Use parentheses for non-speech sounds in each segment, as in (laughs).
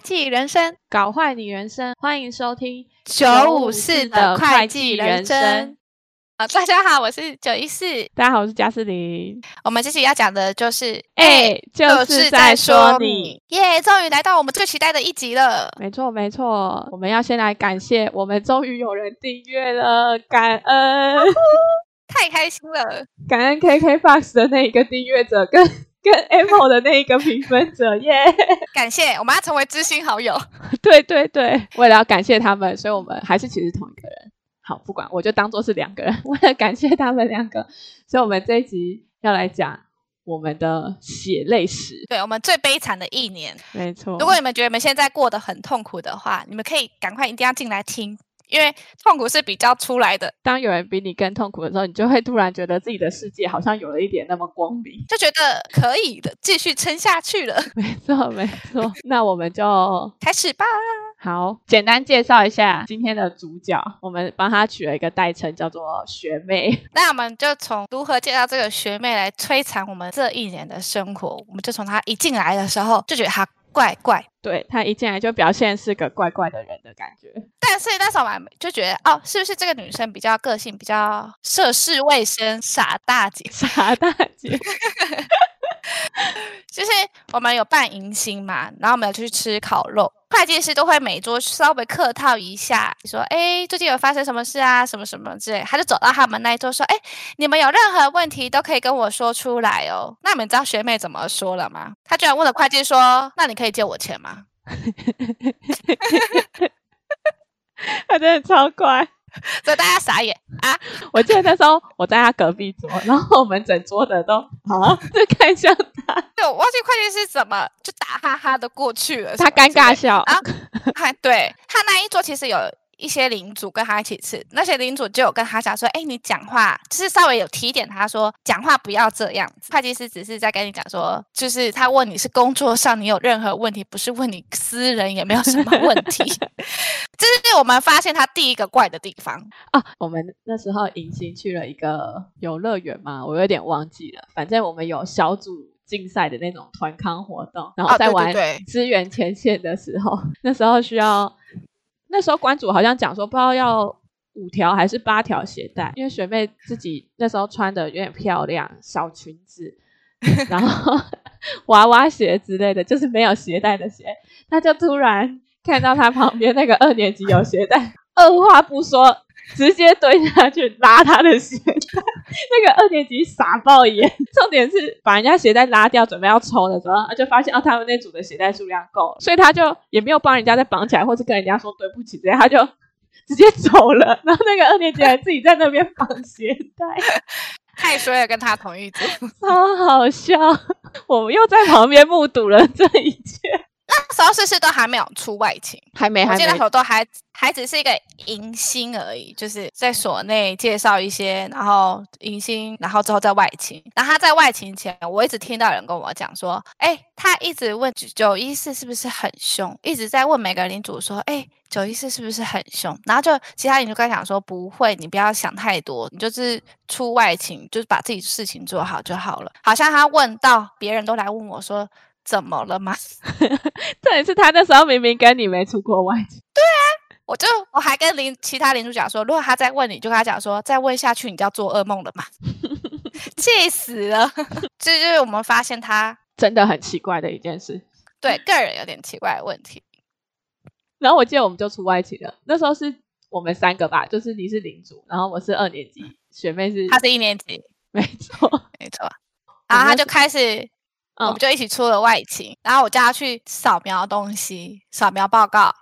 会计人生，搞坏你人生。欢迎收听九五四的会计人生。啊，大家好，我是九一四。大家好，我是加斯林。我们这期要讲的就是，哎、欸，就是在说你。耶，终于来到我们最期待的一集了。没错，没错。我们要先来感谢，我们终于有人订阅了，感恩，(laughs) 太开心了。感恩 KKBOX 的那一个订阅者跟跟 Apple 的那一个评分者，耶、yeah！感谢，我们要成为知心好友。(laughs) 对对对，为了要感谢他们，所以我们还是其实同一个人。好，不管，我就当做是两个人。为了感谢他们两个，所以我们这一集要来讲我们的血泪史。对，我们最悲惨的一年。没错。如果你们觉得你们现在过得很痛苦的话，你们可以赶快一定要进来听，因为痛苦是比较出来的。当有人比你更痛苦的时候，你就会突然觉得自己的世界好像有了一点那么光明，就觉得可以的，继续撑下去了。(laughs) 没错，没错。(laughs) 那我们就开始吧。好，简单介绍一下今天的主角，我们帮他取了一个代称，叫做学妹。(laughs) 那我们就从如何介绍这个学妹来摧残我们这一年的生活。我们就从她一进来的时候就觉得她怪怪，对，他一进来就表现是个怪怪的人的感觉。但是那时候我们就觉得，哦，是不是这个女生比较个性比较涉世未深，傻大姐，(laughs) 傻大姐。(laughs) 就是我们有办迎新嘛，然后我们有去吃烤肉，会计师都会每桌稍微客套一下，说：“哎，最近有发生什么事啊？什么什么之类。”他就走到他们那一桌说：“哎，你们有任何问题都可以跟我说出来哦。”那你们知道学妹怎么说了吗？他居然问了会计说：“那你可以借我钱吗？” (laughs) 他真的超乖。所以大家傻眼啊！我记得那时候我在他隔壁桌，然后我们整桌的都啊 (laughs) 就看向他。对，我忘记会计师怎么就打哈哈的过去了。他尴尬笑啊，(laughs) 还对他那一桌其实有。一些领主跟他一起吃，那些领主就有跟他讲说：“哎，你讲话就是稍微有提点他说，讲话不要这样子。”会计师只是在跟你讲说，就是他问你是工作上你有任何问题，不是问你私人也没有什么问题。(laughs) 这是我们发现他第一个怪的地方啊。我们那时候迎新去了一个游乐园嘛，我有点忘记了。反正我们有小组竞赛的那种团康活动，然后在玩支援前线的时候，啊、对对对，那时候需要。那时候馆主好像讲说，不知道要五条还是八条鞋带，因为学妹自己那时候穿的有点漂亮，小裙子，然后 (laughs) 娃娃鞋之类的，就是没有鞋带的鞋。他就突然看到他旁边那个二年级有鞋带，二话不说，直接蹲下去拉他的鞋带。(laughs) 那个二年级傻爆眼，重点是把人家鞋带拉掉，准备要抽的时候，就发现哦，他们那组的鞋带数量够了，所以他就也没有帮人家再绑起来，或是跟人家说对不起，这样他就直接走了。(laughs) 然后那个二年级还自己在那边绑鞋带，太衰了，跟他同一组，超好笑。我们又在旁边目睹了这一切。那时候是不是都还没有出外勤？还没，还没。那时候都还还只是一个迎新而已，就是在所内介绍一些，然后迎新，然后之后在外勤。然后他在外勤前，我一直听到有人跟我讲说，哎，他一直问九一四是不是很凶，一直在问每个领主说，哎，九一四是不是很凶？然后就其他领主跟他讲说，不会，你不要想太多，你就是出外勤，就是把自己事情做好就好了。好像他问到别人都来问我说。怎么了吗？(laughs) 这也是他那时候明明跟你没出过外勤。对啊，我就我还跟邻其他邻主讲说，如果他再问你，就跟他讲说，再问下去你就要做噩梦了嘛。(laughs) 气死了！(laughs) 这就是我们发现他真的很奇怪的一件事。对，个人有点奇怪的问题。然后我记得我们就出外勤了，那时候是我们三个吧，就是你是领主，然后我是二年级，学妹是，她是一年级，没错，没错。然后他就开始。我们就一起出了外勤，然后我叫他去扫描东西，扫描报告。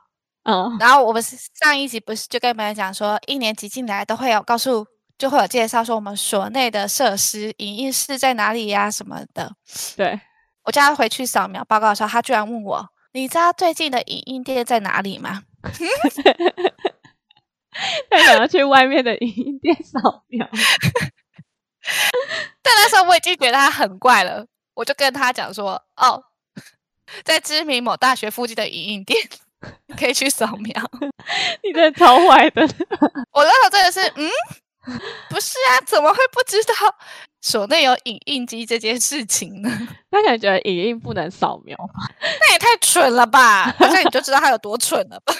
嗯，然后我们上一集不是就跟你们讲说，一年级进来都会有告诉，就会有介绍说我们所内的设施、影音室在哪里呀什么的。对，我叫他回去扫描报告的时候，他居然问我：“你知道最近的影音店在哪里吗？” (laughs) 他想要去外面的影音店扫描，(laughs) 但那时候我已经觉得他很怪了。我就跟他讲说，哦，(laughs) 在知名某大学附近的影印店 (laughs) 可以去扫描。(laughs) 你真的超坏的。我那时候真的是，嗯，不是啊，怎么会不知道所内有影印机这件事情呢？他可能觉得影印不能扫描吧？那也太蠢了吧！好像你就知道他有多蠢了吧？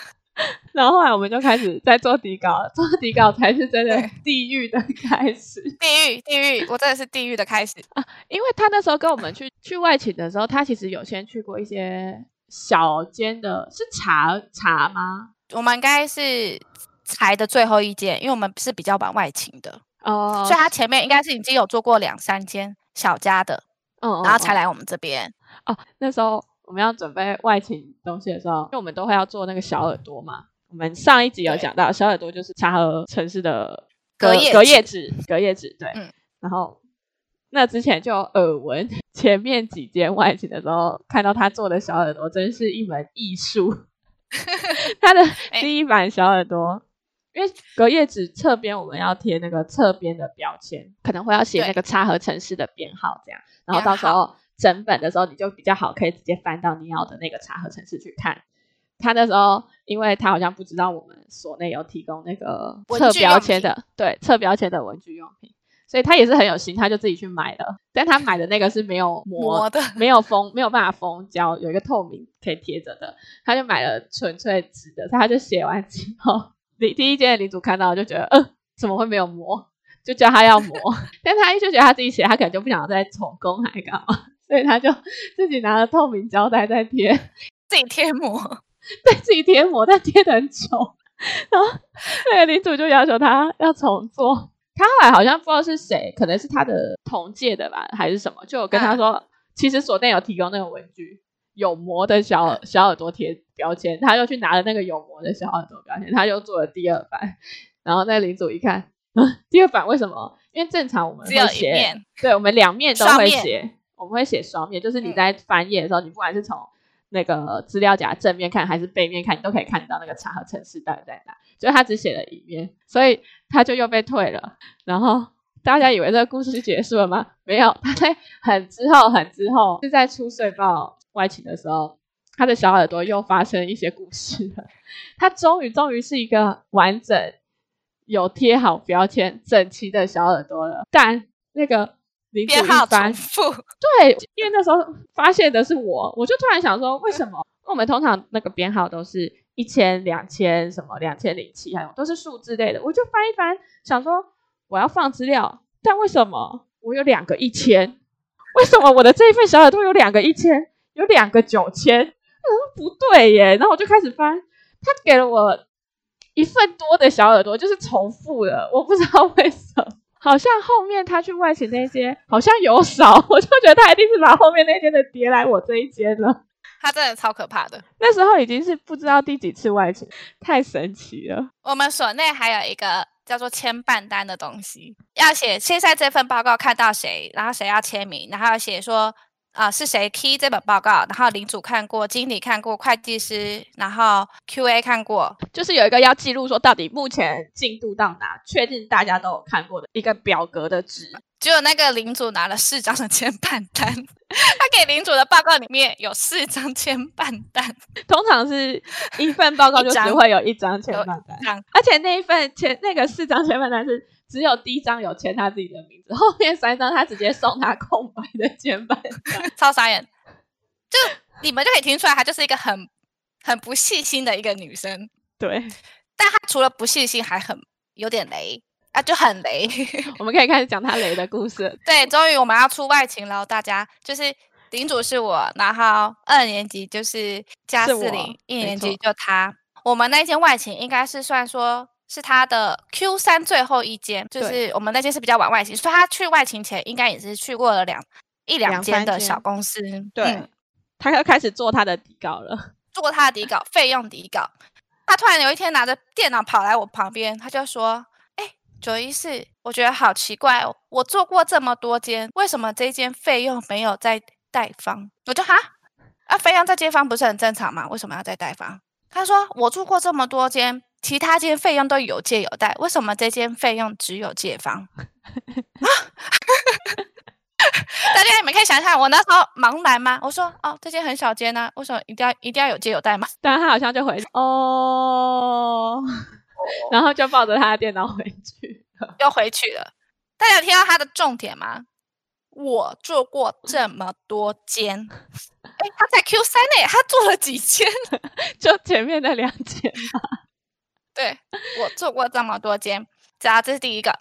然后后来我们就开始在做底稿，做底稿才是真的地狱的开始。地狱，地狱，我真的是地狱的开始啊！因为他那时候跟我们去去外勤的时候，他其实有先去过一些小间的，是茶茶吗？我们应该是才的最后一间，因为我们是比较晚外勤的哦，所以他前面应该是已经有做过两三间小家的，嗯，然后才来我们这边哦。那时候。我们要准备外勤东西的时候，因为我们都会要做那个小耳朵嘛。我们上一集有讲到，小耳朵就是查核城市的隔夜隔夜纸，隔夜纸对。嗯。然后那之前就耳闻，前面几间外勤的时候，看到他做的小耳朵，真是一门艺术。(laughs) 他的第一版小耳朵，因为隔夜纸侧边我们要贴那个侧边的标签，可能会要写那个查核城市的编号这样，然后到时候。整本的时候，你就比较好，可以直接翻到你要的那个查核程式去看。他那时候，因为他好像不知道我们所内有提供那个侧标签的，对，侧标签的文具用品，所以他也是很有心，他就自己去买了。但他买的那个是没有膜，的，没有封，没有办法封胶，有一个透明可以贴着的，他就买了纯粹纸的。他就写完之后，第第一间的领主看到就觉得，呃，怎么会没有膜？就叫他要膜，(laughs) 但他一就觉得他自己写，他可能就不想再重工还干嘛。所以他就自己拿了透明胶带在贴，自己贴膜，(laughs) 对，自己贴膜，但贴的很丑。(laughs) 然后那个领主就要求他要重做。他后来好像不知道是谁，可能是他的同届的吧，还是什么，就有跟他说，啊、其实锁店有提供那个文具，有膜的小小耳朵贴标签，他又去拿了那个有膜的小耳朵标签，他又做了第二版。然后那个领主一看，啊，(laughs) 第二版为什么？因为正常我们会写，对，我们两面都会写。我们会写双面，就是你在翻页的时候，嗯、你不管是从那个资料夹正面看还是背面看，你都可以看到那个查核程式到底在哪。就他只写了一面，所以他就又被退了。然后大家以为这个故事就结束了吗？没有，他在很之后很之后是在出岁报外勤的时候，他的小耳朵又发生一些故事了。他终于终于是一个完整有贴好标签、整齐的小耳朵了，但那个。编号重复，对，因为那时候发现的是我，我就突然想说，为什么我们通常那个编号都是一千、两千什么两千零七，还有都是数字类的，我就翻一翻，想说我要放资料，但为什么我有两个一千？为什么我的这一份小耳朵有两个一千，有两个九千？(laughs) 嗯，不对耶，然后我就开始翻，他给了我一份多的小耳朵，就是重复的，我不知道为什么。好像后面他去外勤那些好像有少，(laughs) 我就觉得他一定是把后面那间的叠来我这一间了。他真的超可怕的，那时候已经是不知道第几次外勤，太神奇了。我们所内还有一个叫做签办单的东西，要写现在这份报告看到谁，然后谁要签名，然后要写说。啊、呃，是谁 key 这本报告？然后领主看过，经理看过，会计师，然后 QA 看过，就是有一个要记录说到底目前进度到哪，确定大家都有看过的一个表格的纸。只有那个领主拿了四张的签办单，他给领主的报告里面有四张签办单，通常是一份报告就 (laughs) 只会有一张签办单，而且那一份签那个四张签办单是。只有第一张有签他自己的名字，后面三张他直接送他空白的签办单，超傻眼。就你们就可以听出来，她就是一个很很不细心的一个女生。对，但她除了不细心，还很有点雷啊，就很雷。(laughs) 我们可以开始讲她雷的故事。对，终于我们要出外勤了，大家就是领主是我，然后二年级就是加四零，一年级就她。我们那间外勤应该是算说。是他的 Q 三最后一间，就是我们那间是比较晚外勤，所以他去外勤前应该也是去过了两一两间的小公司。对，嗯、他要开始做他的底稿了，做他的底稿，费用底稿。他突然有一天拿着电脑跑来我旁边，他就说：“哎、欸，九一四，我觉得好奇怪哦，我做过这么多间，为什么这间费用没有在贷方？”我就哈啊，费用在借方不是很正常吗？为什么要在贷方？他说：“我住过这么多间。”其他间费用都有借有贷，为什么这间费用只有借方？(laughs) (laughs) 大家你们可以想想，我那时候茫然吗？我说哦，这间很小间呢、啊，为什么一定要一定要有借有贷吗？(laughs) 但他好像就回哦，然后就抱着他的电脑回去，又回去了。大家有听到他的重点吗？我做过这么多间，哎，他在 Q 三内，他做了几间？就前面的两间嘛。对，我做过这么多间，这这是第一个。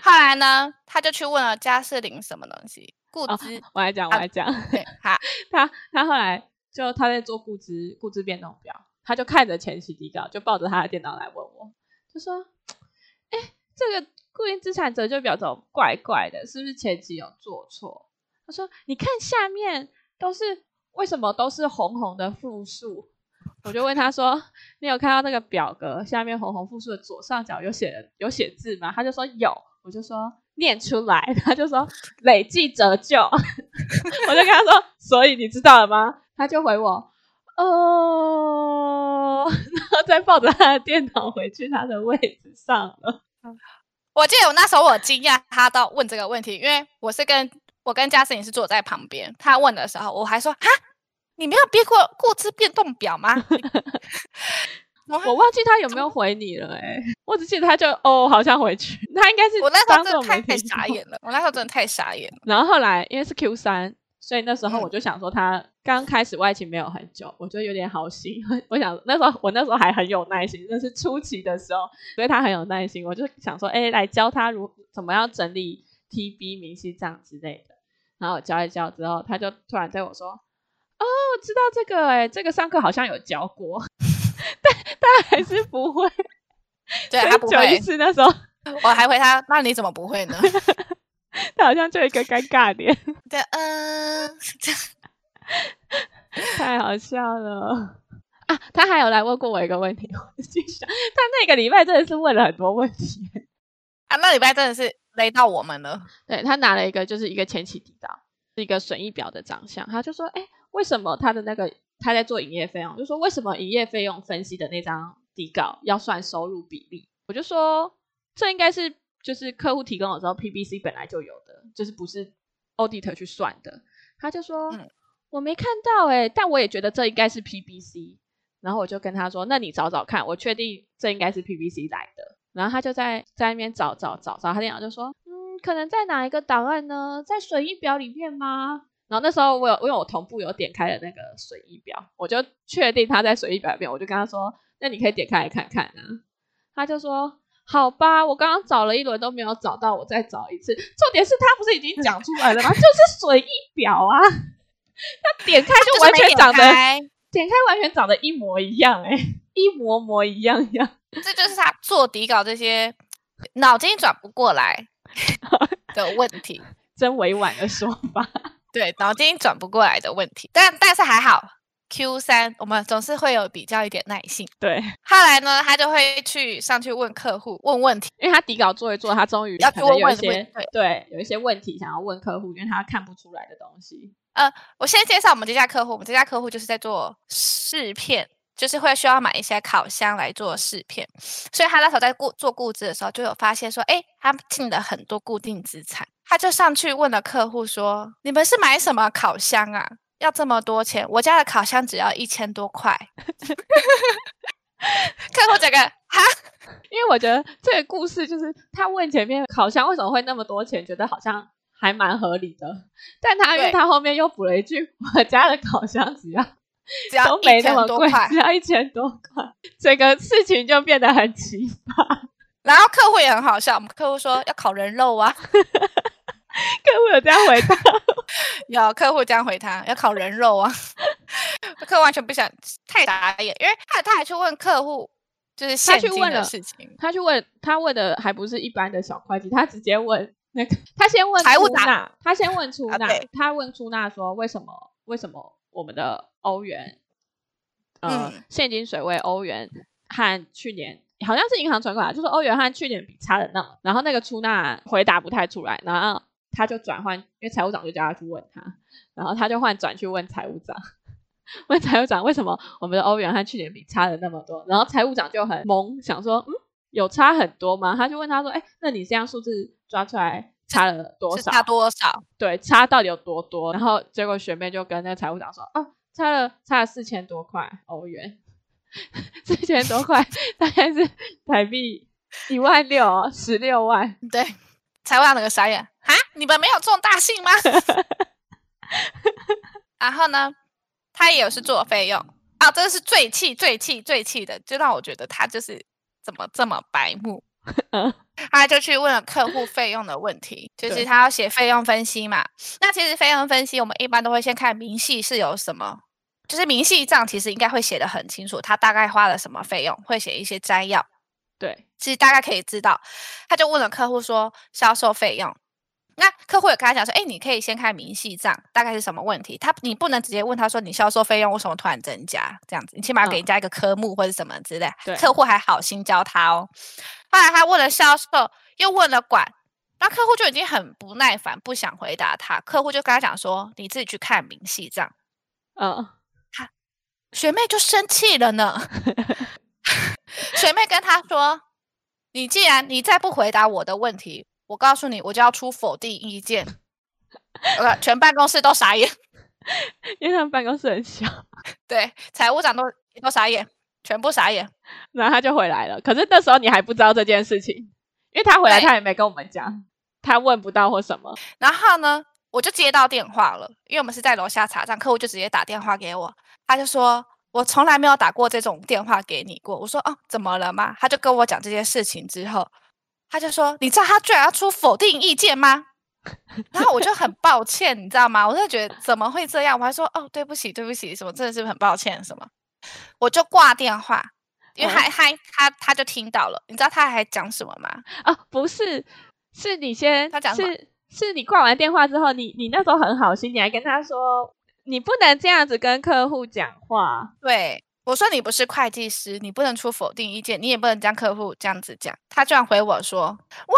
后来呢，他就去问了嘉士林什么东西，固资、哦。我来讲，我来讲。对，好，(laughs) 他他后来就他在做固资固资变动表，他就看着前期底稿，就抱着他的电脑来问我，就说：“哎，这个。”固定资产折旧表怎么怪怪的？是不是前期有做错？他说：“你看下面都是为什么都是红红的负数？”我就问他说：“你有看到那个表格下面红红复数的左上角有写有写字吗？”他就说有。我就说念出来，他就说累计折旧。我就跟他说：“所以你知道了吗？”他就回我：“哦。”然后再抱着他的电脑回去他的位置上了。我记得我那时候我惊讶他到问这个问题，因为我是跟我跟嘉士林是坐在旁边，他问的时候我还说哈，你没有编过固资变动表吗？(laughs) 我忘记他有没有回你了哎、欸，我只记得他就哦好像回去，他应该是我那时候真的太傻眼了，我那时候真的太傻眼了。然后后来因为是 Q 三。所以那时候我就想说，他刚开始外勤没有很久，我就有点好心。我想那时候我那时候还很有耐心，那是初期的时候，所以他很有耐心。我就想说，哎，来教他如怎么样整理 TB 明细账之类的。然后我教一教之后，他就突然对我说：“哦，我知道这个，哎，这个上课好像有教过，但他还是不会。”对，他不会。一次那时候，(laughs) 我还回他：“那你怎么不会呢？” (laughs) 他好像就一个尴尬脸，对，嗯，太好笑了啊！他还有来问过我一个问题，我心想，他那个礼拜真的是问了很多问题啊，那礼拜真的是雷到我们了。对，他拿了一个就是一个前期底稿，是一个损益表的长相，他就说，哎，为什么他的那个他在做营业费用，就说为什么营业费用分析的那张底稿要算收入比例？我就说，这应该是。就是客户提供的时候，PBC 本来就有的，就是不是 auditor 去算的。他就说：“嗯、我没看到哎、欸，但我也觉得这应该是 PBC。”然后我就跟他说：“那你找找看，我确定这应该是 PBC 来的。”然后他就在在那边找找找找，他电脑就说：“嗯，可能在哪一个档案呢？在损益表里面吗？”然后那时候我有因为我同步有点开了那个损益表，我就确定他在损益表里面，我就跟他说：“那你可以点开来看看啊。”他就说。好吧，我刚刚找了一轮都没有找到，我再找一次。重点是他不是已经讲出来了吗？(laughs) 就是损益表啊，他点开就完全长得点，点开完全长得一模一样，欸，哎，一模模一样一样。这就是他做底稿这些脑筋转不过来 (laughs) 的问题，(laughs) 真委婉的说法。对，脑筋转不过来的问题，但但是还好。Q 三，我们总是会有比较一点耐性。对，后来呢，他就会去上去问客户问问题，因为他底稿做一做，他终于要问有一些对，对有一些问题想要问客户，因为他看不出来的东西。呃，我先介绍我们这家客户，我们这家客户就是在做试片，就是会需要买一些烤箱来做试片，所以他那时候在固做固资的时候，就有发现说，哎，他进了很多固定资产，他就上去问了客户说，你们是买什么烤箱啊？要这么多钱？我家的烤箱只要一千多块。(laughs) 客户这个哈，(laughs) 因为我觉得这个故事就是他问前面烤箱为什么会那么多钱，觉得好像还蛮合理的。但他因为他后面又补了一句：“我家的烤箱只要只要都没那么贵，只要一千多块。”整个事情就变得很奇葩。然后客户也很好笑，我们客户说要烤人肉啊。(laughs) 这样回答，(laughs) 有客户这样回他要烤人肉啊，(laughs) 客户完全不想太打眼，因为他他还去问客户，就是他去问的事情，他去问他问的还不是一般的小会计，他直接问那个，他先问财务长，他先问出纳，啊、他问出纳说为什么为什么我们的欧元，呃，嗯、现金水位欧元和去年好像是银行存款，就是欧元和去年比差的那么，然后那个出纳回答不太出来，然后。他就转换，因为财务长就叫他去问他，然后他就换转去问财务长，(laughs) 问财务长为什么我们的欧元和去年比差了那么多，然后财务长就很懵，想说，嗯，有差很多吗？他就问他说，哎，那你这样数字抓出来差了多少？差多少？对，差到底有多多？然后结果学妹就跟那个财务长说，哦，差了差了四千多块欧元，(laughs) 四千多块大概是台币一万六，十六万，对。财务长那个傻眼啊！你们没有重大性吗？(laughs) 然后呢，他也有是做费用啊，这是最气、最气、最气的，就让我觉得他就是怎么这么白目。(laughs) 他就去问了客户费用的问题，就是他要写费用分析嘛。那其实费用分析，我们一般都会先看明细是有什么，就是明细账其实应该会写的很清楚，他大概花了什么费用，会写一些摘要。对，其实大概可以知道。他就问了客户说销售费用。那客户也跟他讲说，哎，你可以先看明细账，大概是什么问题？他你不能直接问他说，你销售费用为什么突然增加？这样子，你起码给人家一个科目或者什么之类。对，客户还好心教他哦。后来他问了销售，又问了管，那客户就已经很不耐烦，不想回答他。客户就跟他讲说，你自己去看明细账。嗯，他学妹就生气了呢。(laughs) (laughs) 学妹跟他说，你既然你再不回答我的问题。我告诉你，我就要出否定意见。OK，全办公室都傻眼，因为他们办公室很小。对，财务长都都傻眼，全部傻眼。然后他就回来了。可是那时候你还不知道这件事情，因为他回来他也没跟我们讲，他问不到或什么。然后呢，我就接到电话了，因为我们是在楼下查账，客户就直接打电话给我，他就说我从来没有打过这种电话给你过。我说哦，怎么了吗？他就跟我讲这件事情之后。他就说：“你知道他居然要出否定意见吗？” (laughs) 然后我就很抱歉，你知道吗？我就觉得怎么会这样？我还说：“哦，对不起，对不起，什么真的是很抱歉什么。”我就挂电话，因为他、嗯、他他他就听到了。你知道他还讲什么吗？哦，不是，是你先，他讲？是是你挂完电话之后，你你那时候很好心，你还跟他说：“你不能这样子跟客户讲话。”对。我说你不是会计师，你不能出否定意见，你也不能将客户这样子讲。他居然回我说：“哇，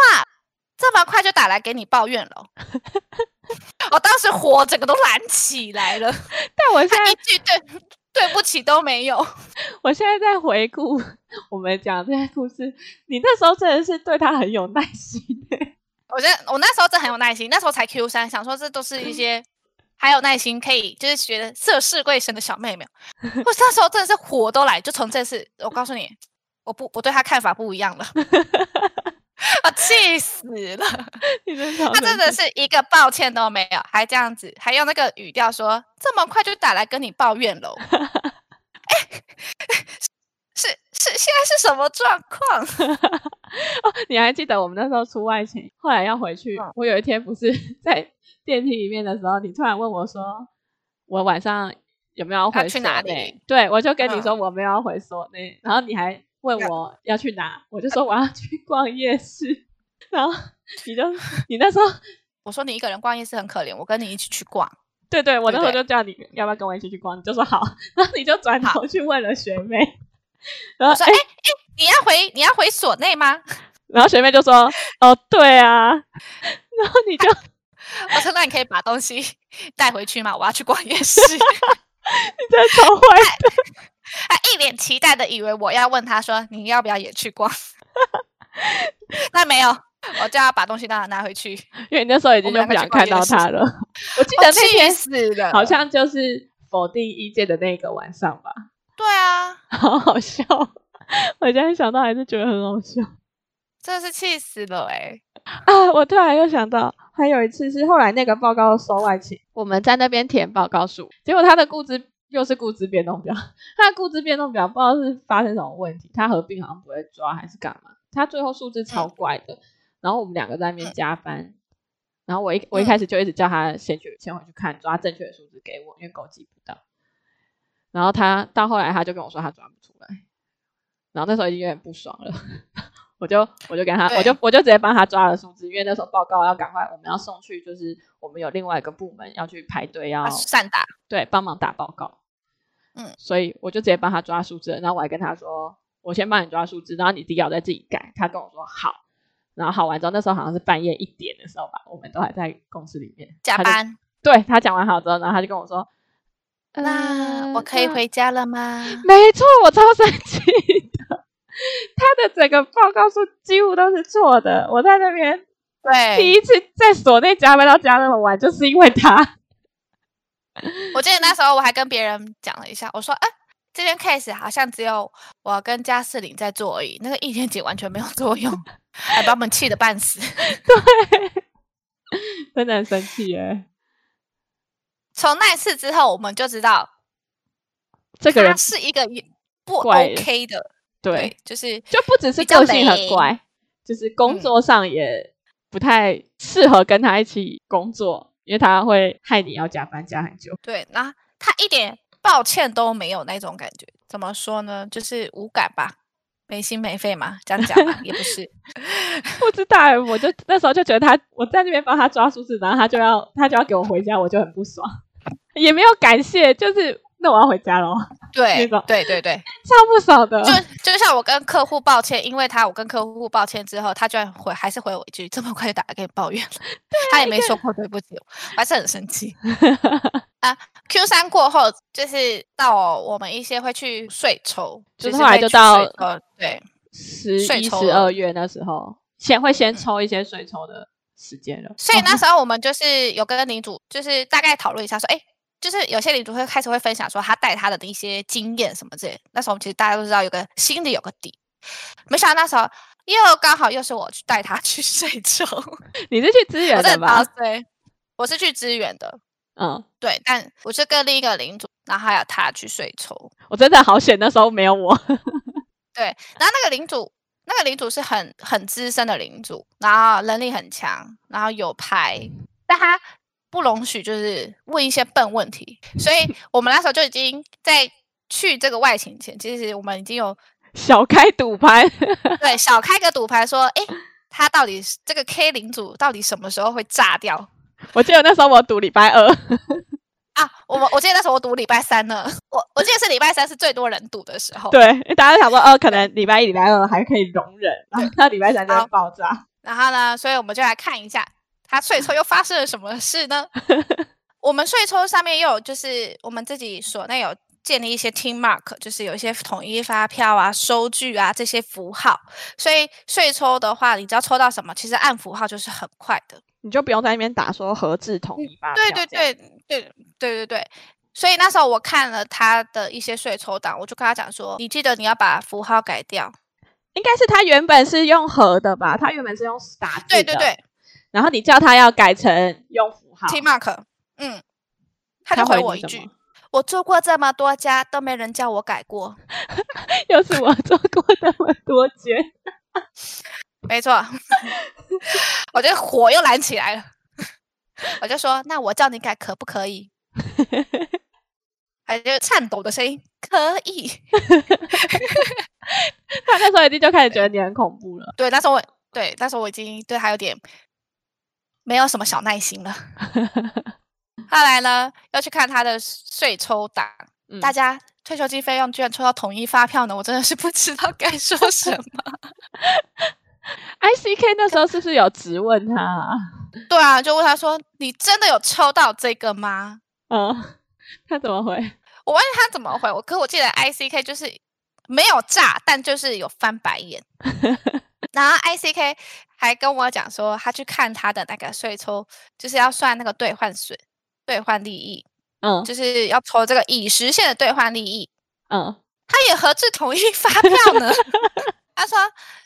这么快就打来给你抱怨了。(laughs) ”我当时火整个都燃起来了，(laughs) 但我现在一句对对不起都没有。(laughs) 我现在在回顾我们讲这些故事，你那时候真的是对他很有耐心。我觉得我那时候真的很有耐心，那时候才 Q 三，想说这都是一些。还有耐心，可以就是觉得涉世未深的小妹妹，我那时候真的是火都来，就从这次，我告诉你，我不我对她看法不一样了，(laughs) 我气死了，(laughs) 他真的是一个抱歉都没有，还这样子，还用那个语调说，这么快就打来跟你抱怨喽？(laughs) 哎，是是现在是什么状况？(laughs) 哦，你还记得我们那时候出外勤，后来要回去，嗯、我有一天不是 (laughs) 在。电梯里面的时候，你突然问我说：“我晚上有没有要回去哪里？”对，我就跟你说我没有要回所内，嗯，然后你还问我要去哪，我就说我要去逛夜市。然后 (laughs) 你就你那时候我说你一个人逛夜市很可怜，我跟你一起去逛。对对，我那时候就叫你要不要跟我一起去逛，你就说好。然后你就转头去问了学妹，然后说：“哎、欸、哎、欸，你要回你要回所内吗？” (laughs) 然后学妹就说：“哦，对啊。(laughs) ”然后你就。我说：“那你可以把东西 (laughs) 带回去吗？我要去逛夜市。”你真的超坏的。他一脸期待的以为我要问他说：“你要不要也去逛？”那没有，我叫他把东西拿拿回去，因为你那时候已经就不想看到他了。我记得那天是好像就是否定意见的那个晚上吧。对啊，(laughs) 好好笑。我现在想到还是觉得很好笑，(laughs) 真的是气死了哎、欸！啊，我突然又想到。还有一次是后来那个报告收外勤，我们在那边填报告书，结果他的估值又是估值变动表，他的估值变动表不知道是发生什么问题，他合并好像不会抓还是干嘛，他最后数字超怪的，然后我们两个在那边加班，然后我一我一开始就一直叫他先去先回去看抓正确的数字给我，因为狗记不到，然后他到后来他就跟我说他抓不出来，然后那时候已经有点不爽了。(laughs) 我就我就跟他，我就我就直接帮他抓了数字，因为那时候报告要赶快，我们要送去，就是我们有另外一个部门要去排队，要善打，对，帮忙打报告。嗯，所以我就直接帮他抓数字，然后我还跟他说，我先帮你抓数字，然后你底稿再自己改。他跟我说好，然后好完之后，那时候好像是半夜一点的时候吧，我们都还在公司里面加班。对，他讲完好之后，然后他就跟我说，那我可以回家了吗？没错，我超生气的。他的整个报告书几乎都是错的，我在那边对第一次在所内加班到加那么晚，就是因为他。我记得那 (laughs) 时候我还跟别人讲了一下，我说：“哎、啊，这件 case 好像只有我跟加士林在做而已，那个易天姐完全没有作用。(laughs) ”还把我们气得半死。对，真的很生气耶。从那次之后，我们就知道这个人是一个不 OK 的。对，对，就是就不只是个性很怪，就是工作上也不太适合跟他一起工作，嗯、因为他会害你要加班加很久。对，那他一点抱歉都没有那种感觉，怎么说呢？就是无感吧。没心没肺嘛，这样讲嘛，也不是。(laughs) 不知道，我就那时候就觉得他，我在那边帮他抓数字，然后他就要他就要给我回家，我就很不爽，也没有感谢，就是那我要回家喽。对，对对对，超不少的。就就像我跟客户抱歉，因为他我跟客户抱歉之后，他居然回还是回我一句，这么快就打来给你抱怨了，(laughs) 他也没说过对不起，我还是很生气。(laughs) 啊，Q 三过后就是到我们一些会去税抽，就是后来就到呃对十一十二月那时候，先会先抽一些税抽的时间了。所以那时候我们就是有跟领主就是大概讨论一下说，说哎，就是有些领主会开始会分享说他带他的一些经验什么之类。那时候我们其实大家都知道有个心里有个底，没想到那时候又刚好又是我去带他去睡抽，(laughs) 你是去支援的吧？对，我是去支援的。嗯，对，但我是跟另一个领主，然后还有他去睡抽。我真的好险，那时候没有我。对，然后那个领主，那个领主是很很资深的领主，然后能力很强，然后有牌，但他不容许就是问一些笨问题，所以 (laughs) 我们那时候就已经在去这个外勤前，其实我们已经有 (laughs) 小开赌盘，对，小 (laughs) 开个赌盘说，哎，他到底这个 K 领主到底什么时候会炸掉？我记得那时候我赌礼拜二啊，我我记得那时候我赌礼拜三呢，我我记得是礼拜三是最多人赌的时候，对，因为大家都想说，哦，可能礼拜一、礼拜二还可以容忍，然后礼拜三就会爆炸。然后呢，所以我们就来看一下他税抽又发生了什么事呢？(laughs) 我们税抽上面又有就是我们自己所内有建立一些 team mark，就是有一些统一发票啊、收据啊这些符号，所以税抽的话，你只要抽到什么，其实按符号就是很快的。你就不用在那边打说合字统一发票。对对对对对对对，所以那时候我看了他的一些税抽档，我就跟他讲说：“你记得你要把符号改掉。”应该是他原本是用核的吧？他原本是用打字的。对对对。然后你叫他要改成用符号。T mark。嗯。他就回我一句：“我做过这么多家，都没人叫我改过。(laughs) ”又是我做过那么多间。(laughs) 没错，(laughs) 我觉得火又燃起来了。我就说：“那我叫你改可不可以？”还有颤抖的声音，可以。他那时候一定就开始觉得你很恐怖了。对，那时候我对那时候我已经对他有点没有什么小耐心了。(laughs) 后来呢，要去看他的税抽档，嗯、大家退休金费用居然抽到统一发票呢，我真的是不知道该说什么。(laughs) ICK 那时候是不是有质问他啊？对啊，就问他说：“你真的有抽到这个吗？”嗯，他怎么回？我问他怎么回，我可我记得 ICK 就是没有炸，但就是有翻白眼。(laughs) 然后 ICK 还跟我讲说，他去看他的那个税抽，就是要算那个兑换损、兑换利益，嗯，就是要抽这个已实现的兑换利益，嗯，他也核制统一发票呢。他说。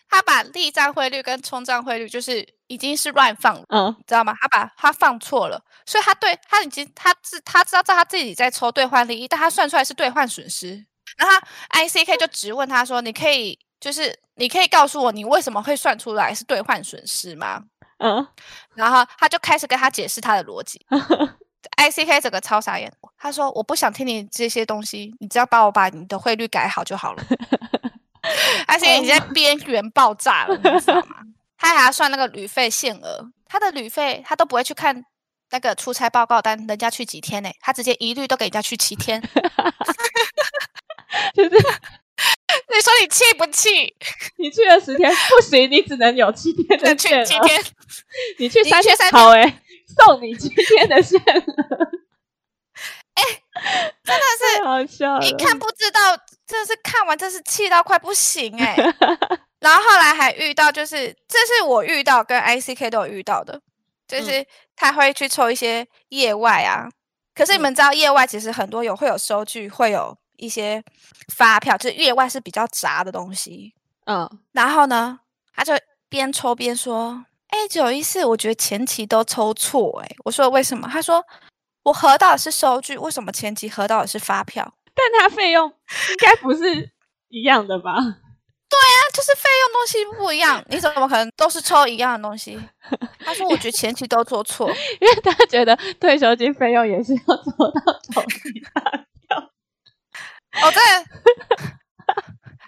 他把立账汇率跟冲账汇率就是已经是乱放了，嗯，知道吗？他把他放错了，所以他对他已经他自他知道在他自己在抽兑换利益，但他算出来是兑换损失。然后 ICK 就直问他说：“你可以就是你可以告诉我你为什么会算出来是兑换损失吗？”嗯，然后他就开始跟他解释他的逻辑。(laughs) ICK 整个超傻眼，他说：“我不想听你这些东西，你只要帮我把你的汇率改好就好了。(laughs) ”而且已经在边缘爆炸了，你知道吗？他还要算那个旅费限额，他的旅费他都不会去看那个出差报告单，人家去几天呢？他直接一律都给人家去七天。(laughs) 就是你说你气不气？(laughs) 你去了十天不行，你只能有七天的限额。七天，(laughs) 你去三天好哎、欸，送你七天的限额。(laughs) 哎、欸，真的是好笑，一看不知道。真的是看完，真是气到快不行哎、欸！然后后来还遇到，就是这是我遇到跟 ICK 都有遇到的，就是他会去抽一些业外啊。可是你们知道，业外其实很多有会有收据，会有一些发票，就是业外是比较杂的东西。嗯，然后呢，他就边抽边说：“哎，九一四，我觉得前期都抽错。”哎，我说为什么？他说我核到的是收据，为什么前期核到的是发票？但他费用应该不是一样的吧？(laughs) 对啊，就是费用东西不一样，你怎么可能都是抽一样的东西？他说我觉得前期都做错，因为他觉得退休金费用也是要做到统一发票。哦，对。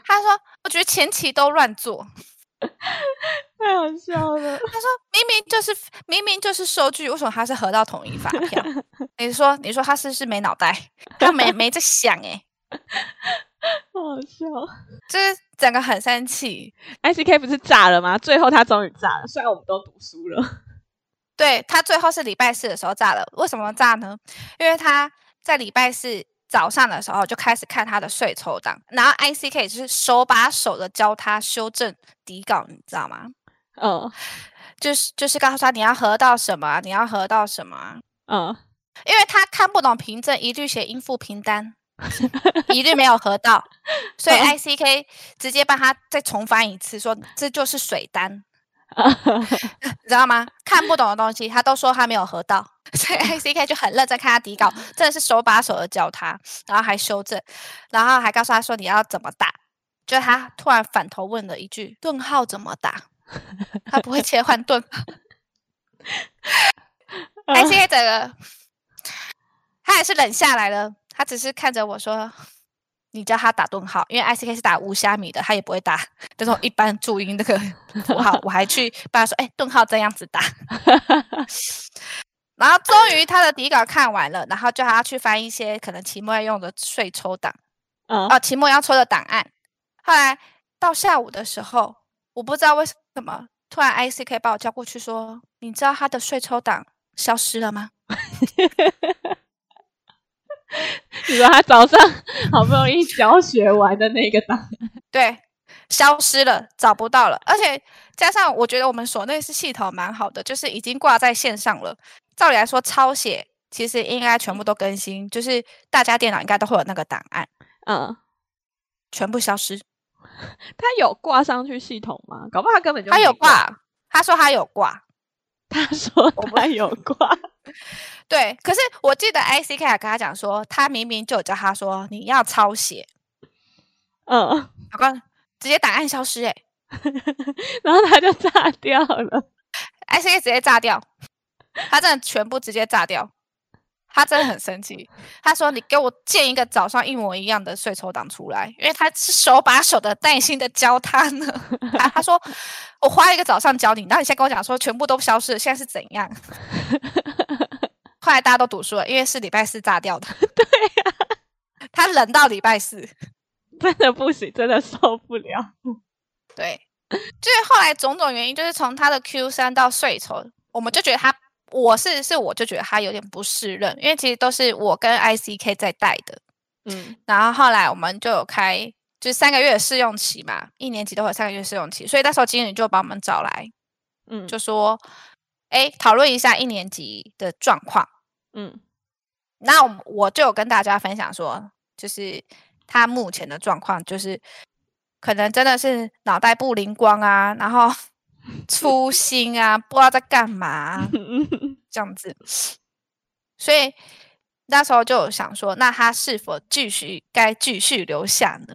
他说：“我觉得前期都乱做，(laughs) 太好笑了。”他说：“明明就是明明就是收据，为什么他是合到统一发票？(laughs) 你说你说他是不是没脑袋？他没没在想 (laughs) 哎，好笑，就是整个很生气。ICK 不是炸了吗？最后他终于炸了，虽然我们都读书了。对，他最后是礼拜四的时候炸了，为什么炸呢？因为他在礼拜四。”早上的时候就开始看他的税抽档，然后 ICK 就是手把手的教他修正底稿，你知道吗？嗯、uh.，就是就是告诉他你要合到什么，你要合到什么，嗯、uh.，因为他看不懂凭证，一律写应付凭单，(laughs) 一律没有合到，所以 ICK 直接帮他再重翻一次，说这就是水单。(laughs) 你知道吗？看不懂的东西，他都说他没有合到，(laughs) 所以 ICK 就很认真看他底稿，真的是手把手的教他，然后还修正，然后还告诉他说你要怎么打。就他突然反头问了一句：“顿号怎么打？”他不会切换顿号。(laughs) ICK 整个他也是冷下来了，他只是看着我说。你叫他打顿号，因为 ICK 是打无虾米的，他也不会打 (laughs) 这种一般注音那个 (laughs) 符号。我还去帮他说：“哎，顿号这样子打。(laughs) ”然后终于他的底稿看完了，然后叫他去翻一些可能期末要用的税抽档，嗯，哦，期末要抽的档案。后来到下午的时候，我不知道为什么，突然 ICK 把我叫过去说：“你知道他的税抽档消失了吗？”你说他早上好不容易教学完的那个档案，(laughs) 对，消失了，找不到了。而且加上，我觉得我们所内是系统蛮好的，就是已经挂在线上了。照理来说，抄写其实应该全部都更新，就是大家电脑应该都会有那个档案。嗯，全部消失。(laughs) 他有挂上去系统吗？搞不好他根本就他有挂，他说他有挂，他说他有挂。(laughs) 对，可是我记得 ICK 还跟他讲说，他明明就有叫他说你要抄写，嗯，好吧，直接档案消失哎，(laughs) 然后他就炸掉了，ICK 直接炸掉，他真的全部直接炸掉，他真的很生气，他说你给我建一个早上一模一样的税抽档出来，因为他是手把手的耐心的教他呢，他 (laughs) 他说我花一个早上教你，然后你现在跟我讲说全部都消失了，现在是怎样？(laughs) 后来大家都读书了，因为是礼拜四炸掉的。(laughs) 对呀、啊，他冷到礼拜四，真的不行，真的受不了。对，就是后来种种原因，就是从他的 Q 三到税筹，我们就觉得他，我是是我就觉得他有点不适任，因为其实都是我跟 ICK 在带的。嗯，然后后来我们就有开，就是三个月的试用期嘛，一年级都有三个月试用期，所以那时候经理就把我们找来，嗯，就说，哎，讨论一下一年级的状况。嗯，那我我就有跟大家分享说，就是他目前的状况，就是可能真的是脑袋不灵光啊，然后粗心啊，不知道在干嘛这样子，所以那时候就想说，那他是否继续该继续留下呢？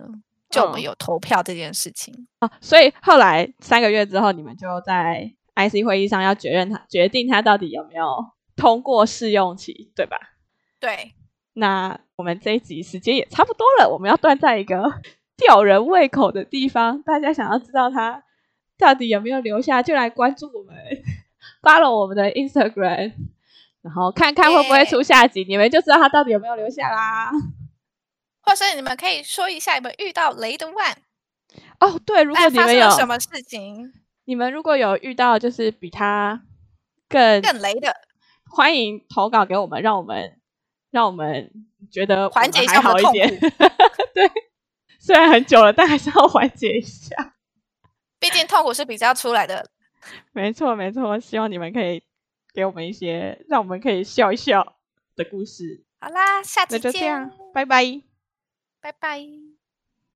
就我们有投票这件事情啊、哦，所以后来三个月之后，你们就在 IC 会议上要决认他决定他到底有没有。通过试用期，对吧？对。那我们这一集时间也差不多了，我们要断在一个吊人胃口的地方。大家想要知道他到底有没有留下，就来关注我们，(laughs) follow 我们的 Instagram，然后看看会不会出下集，欸、你们就知道他到底有没有留下啦。或是你们可以说一下你们遇到雷的 one 哦，对，如果你们有什么事情，你们如果有遇到就是比他更更雷的。欢迎投稿给我们，让我们让我们觉得缓解一下好一点。(laughs) 对，虽然很久了，但还是要缓解一下。毕竟痛苦是比较出来的。(laughs) 没错，没错。希望你们可以给我们一些让我们可以笑一笑的故事。好啦，下次见。拜拜，拜拜。